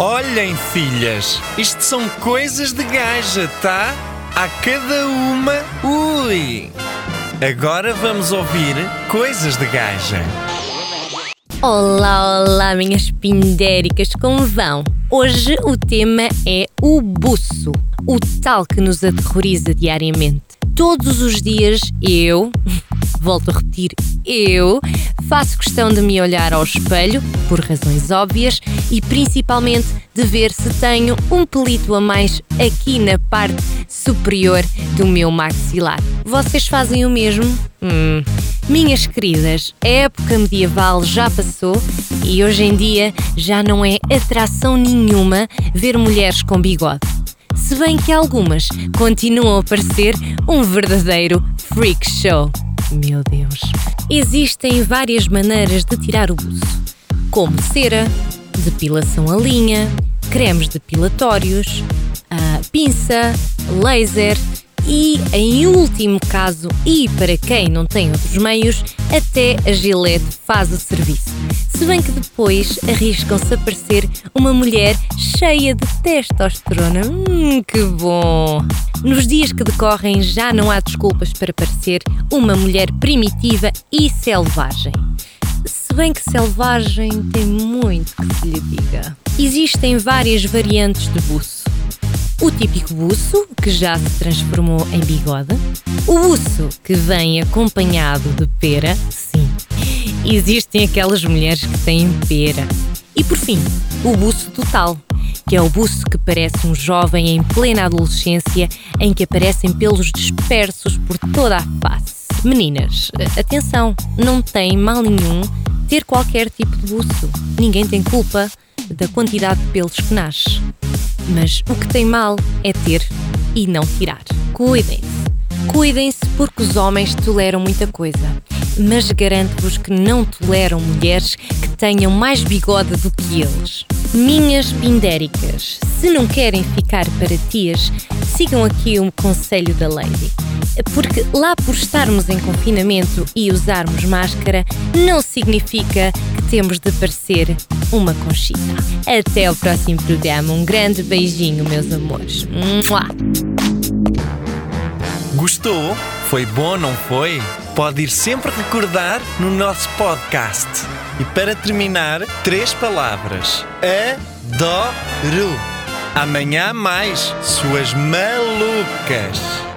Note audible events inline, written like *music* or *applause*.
Olhem, filhas, isto são coisas de gaja, tá? A cada uma, ui! Agora vamos ouvir coisas de gaja. Olá, olá, minhas pindéricas, como vão? Hoje o tema é o buço, o tal que nos aterroriza diariamente. Todos os dias eu, *laughs* volto a repetir, eu faço questão de me olhar ao espelho, por razões óbvias, e principalmente de ver se tenho um pelito a mais aqui na parte superior do meu maxilar. Vocês fazem o mesmo? Hum. Minhas queridas, a época medieval já passou e hoje em dia já não é atração nenhuma ver mulheres com bigode. Se bem que algumas continuam a parecer um verdadeiro freak show. Meu Deus. Existem várias maneiras de tirar o buço, como cera, depilação a linha, cremes depilatórios, a pinça, laser e, em último caso, e para quem não tem outros meios, até a Gillette faz o serviço. Se bem que depois arriscam-se a parecer uma mulher cheia de testosterona. Hum, que bom! Nos dias que decorrem já não há desculpas para parecer uma mulher primitiva e selvagem. Se bem que selvagem tem muito que se lhe diga. Existem várias variantes de buço. O típico buço, que já se transformou em bigode. O buço, que vem acompanhado de pera. Sim, existem aquelas mulheres que têm pera. E por fim, o buço total, que é o buço que parece um jovem em plena adolescência, em que aparecem pelos dispersos por toda a face. Meninas, atenção, não tem mal nenhum ter qualquer tipo de buço. Ninguém tem culpa da quantidade de pelos que nasce. Mas o que tem mal é ter e não tirar. Cuidem-se. Cuidem-se porque os homens toleram muita coisa. Mas garanto-vos que não toleram mulheres que tenham mais bigode do que eles. Minhas pindéricas, se não querem ficar para tias, sigam aqui o conselho da Lady. Porque lá por estarmos em confinamento e usarmos máscara, não significa temos de parecer uma conchita. Até ao próximo programa. Um grande beijinho, meus amores. Mua! Gostou? Foi bom, não foi? Pode ir sempre recordar no nosso podcast. E para terminar, três palavras: adoro. Amanhã mais, suas malucas.